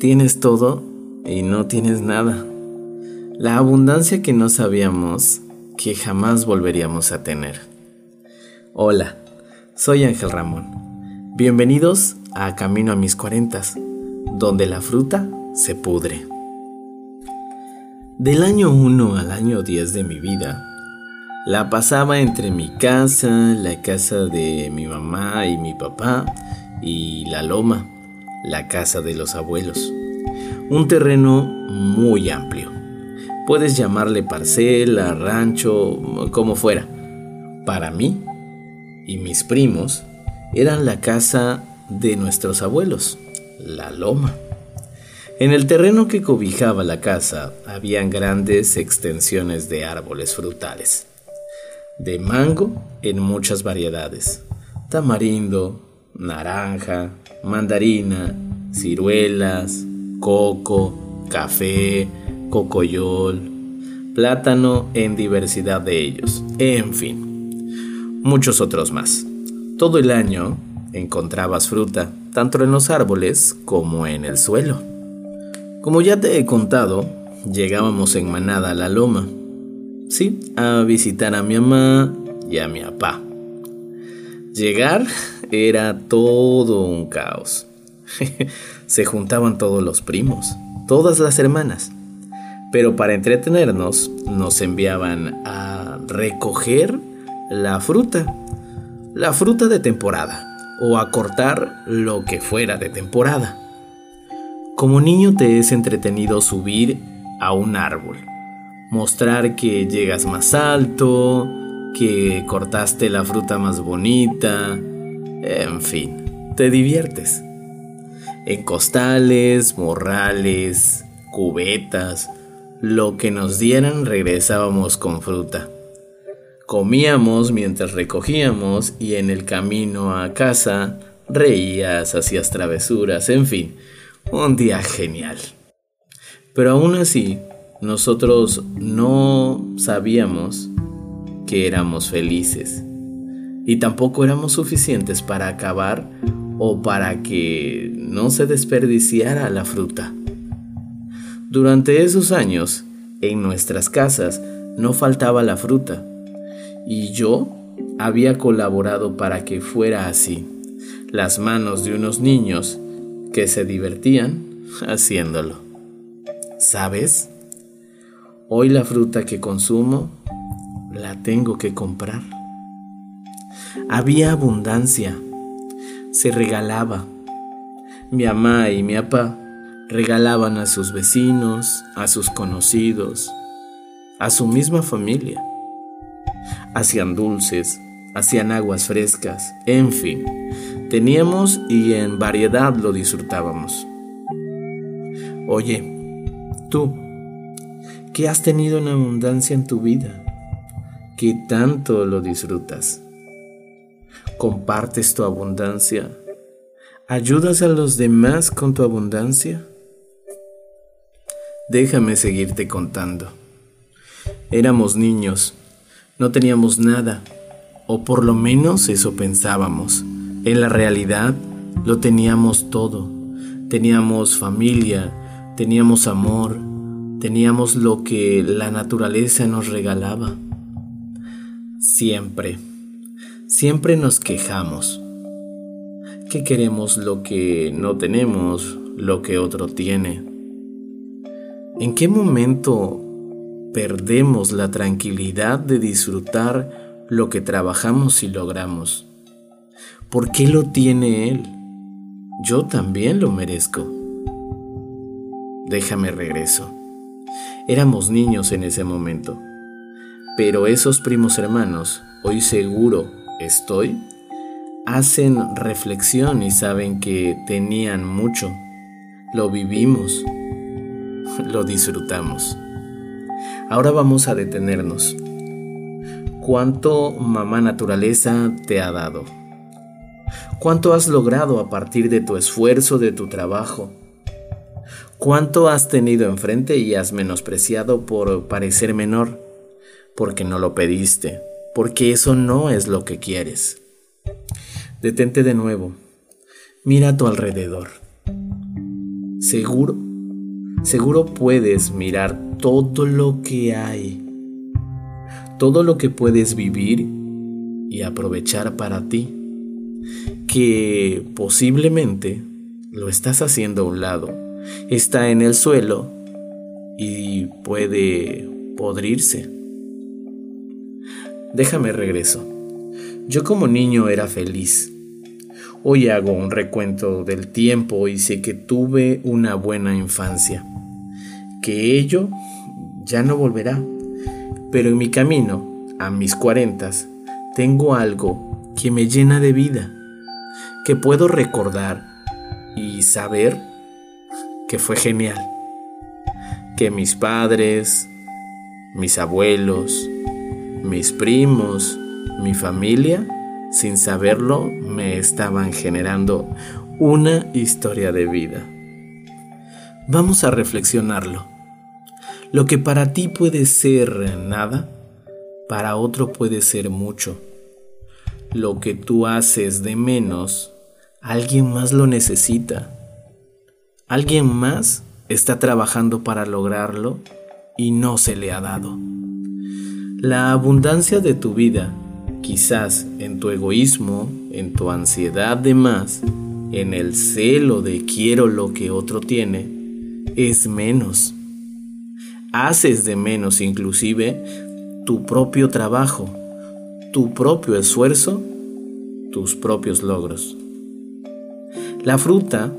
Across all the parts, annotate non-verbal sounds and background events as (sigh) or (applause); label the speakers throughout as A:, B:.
A: Tienes todo y no tienes nada. La abundancia que no sabíamos que jamás volveríamos a tener. Hola, soy Ángel Ramón. Bienvenidos a Camino a mis cuarentas, donde la fruta se pudre. Del año 1 al año 10 de mi vida, la pasaba entre mi casa, la casa de mi mamá y mi papá y la loma la casa de los abuelos. Un terreno muy amplio. Puedes llamarle parcela, rancho, como fuera. Para mí y mis primos eran la casa de nuestros abuelos, la loma. En el terreno que cobijaba la casa habían grandes extensiones de árboles frutales, de mango en muchas variedades, tamarindo, naranja, mandarina, ciruelas, coco, café, cocoyol, plátano en diversidad de ellos, en fin, muchos otros más. Todo el año encontrabas fruta, tanto en los árboles como en el suelo. Como ya te he contado, llegábamos en manada a la loma, sí, a visitar a mi mamá y a mi papá. Llegar era todo un caos. (laughs) Se juntaban todos los primos, todas las hermanas. Pero para entretenernos nos enviaban a recoger la fruta, la fruta de temporada, o a cortar lo que fuera de temporada. Como niño te es entretenido subir a un árbol, mostrar que llegas más alto, que cortaste la fruta más bonita, en fin, te diviertes. En costales, morrales, cubetas, lo que nos dieran regresábamos con fruta. Comíamos mientras recogíamos y en el camino a casa reías, hacías travesuras, en fin, un día genial. Pero aún así, nosotros no sabíamos que éramos felices y tampoco éramos suficientes para acabar o para que no se desperdiciara la fruta. Durante esos años, en nuestras casas no faltaba la fruta y yo había colaborado para que fuera así, las manos de unos niños que se divertían haciéndolo. ¿Sabes? Hoy la fruta que consumo la tengo que comprar. Había abundancia, se regalaba. Mi mamá y mi papá regalaban a sus vecinos, a sus conocidos, a su misma familia. Hacían dulces, hacían aguas frescas, en fin, teníamos y en variedad lo disfrutábamos. Oye, tú, ¿qué has tenido en abundancia en tu vida? ¿Qué tanto lo disfrutas? ¿Compartes tu abundancia? ¿Ayudas a los demás con tu abundancia? Déjame seguirte contando. Éramos niños, no teníamos nada, o por lo menos eso pensábamos. En la realidad lo teníamos todo. Teníamos familia, teníamos amor, teníamos lo que la naturaleza nos regalaba. Siempre, siempre nos quejamos. Que queremos lo que no tenemos, lo que otro tiene. ¿En qué momento perdemos la tranquilidad de disfrutar lo que trabajamos y logramos? ¿Por qué lo tiene él? Yo también lo merezco. Déjame regreso. Éramos niños en ese momento. Pero esos primos hermanos, hoy seguro estoy, hacen reflexión y saben que tenían mucho. Lo vivimos, (laughs) lo disfrutamos. Ahora vamos a detenernos. ¿Cuánto mamá naturaleza te ha dado? ¿Cuánto has logrado a partir de tu esfuerzo, de tu trabajo? ¿Cuánto has tenido enfrente y has menospreciado por parecer menor? porque no lo pediste, porque eso no es lo que quieres. Detente de nuevo, mira a tu alrededor. seguro, seguro puedes mirar todo lo que hay, todo lo que puedes vivir y aprovechar para ti, que posiblemente lo estás haciendo a un lado, está en el suelo y puede podrirse. Déjame regreso. Yo como niño era feliz. Hoy hago un recuento del tiempo y sé que tuve una buena infancia. Que ello ya no volverá. Pero en mi camino, a mis cuarentas, tengo algo que me llena de vida, que puedo recordar y saber que fue genial. Que mis padres, mis abuelos, mis primos, mi familia, sin saberlo, me estaban generando una historia de vida. Vamos a reflexionarlo. Lo que para ti puede ser nada, para otro puede ser mucho. Lo que tú haces de menos, alguien más lo necesita. Alguien más está trabajando para lograrlo y no se le ha dado. La abundancia de tu vida, quizás en tu egoísmo, en tu ansiedad de más, en el celo de quiero lo que otro tiene, es menos. Haces de menos inclusive tu propio trabajo, tu propio esfuerzo, tus propios logros. La fruta,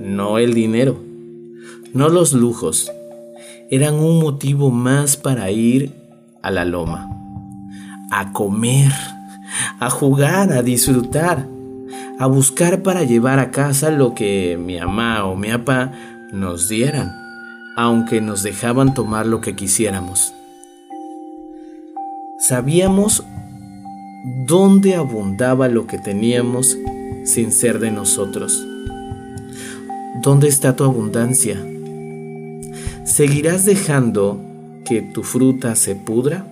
A: no el dinero, no los lujos, eran un motivo más para ir a la loma, a comer, a jugar, a disfrutar, a buscar para llevar a casa lo que mi mamá o mi papá nos dieran, aunque nos dejaban tomar lo que quisiéramos. Sabíamos dónde abundaba lo que teníamos sin ser de nosotros. ¿Dónde está tu abundancia? ¿Seguirás dejando que tu fruta se pudra?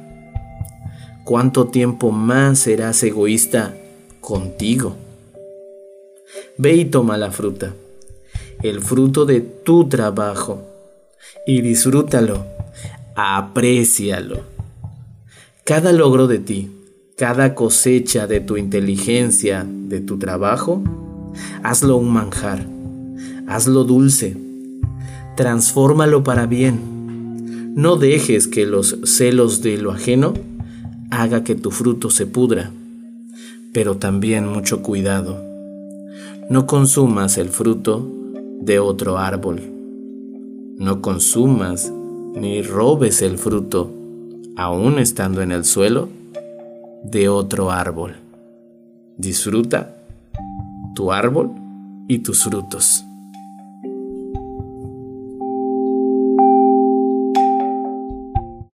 A: ¿Cuánto tiempo más serás egoísta contigo? Ve y toma la fruta, el fruto de tu trabajo, y disfrútalo, aprécialo. Cada logro de ti, cada cosecha de tu inteligencia, de tu trabajo, hazlo un manjar, hazlo dulce, transfórmalo para bien no dejes que los celos de lo ajeno haga que tu fruto se pudra, pero también mucho cuidado. No consumas el fruto de otro árbol. No consumas ni robes el fruto, aún estando en el suelo, de otro árbol. Disfruta tu árbol y tus frutos.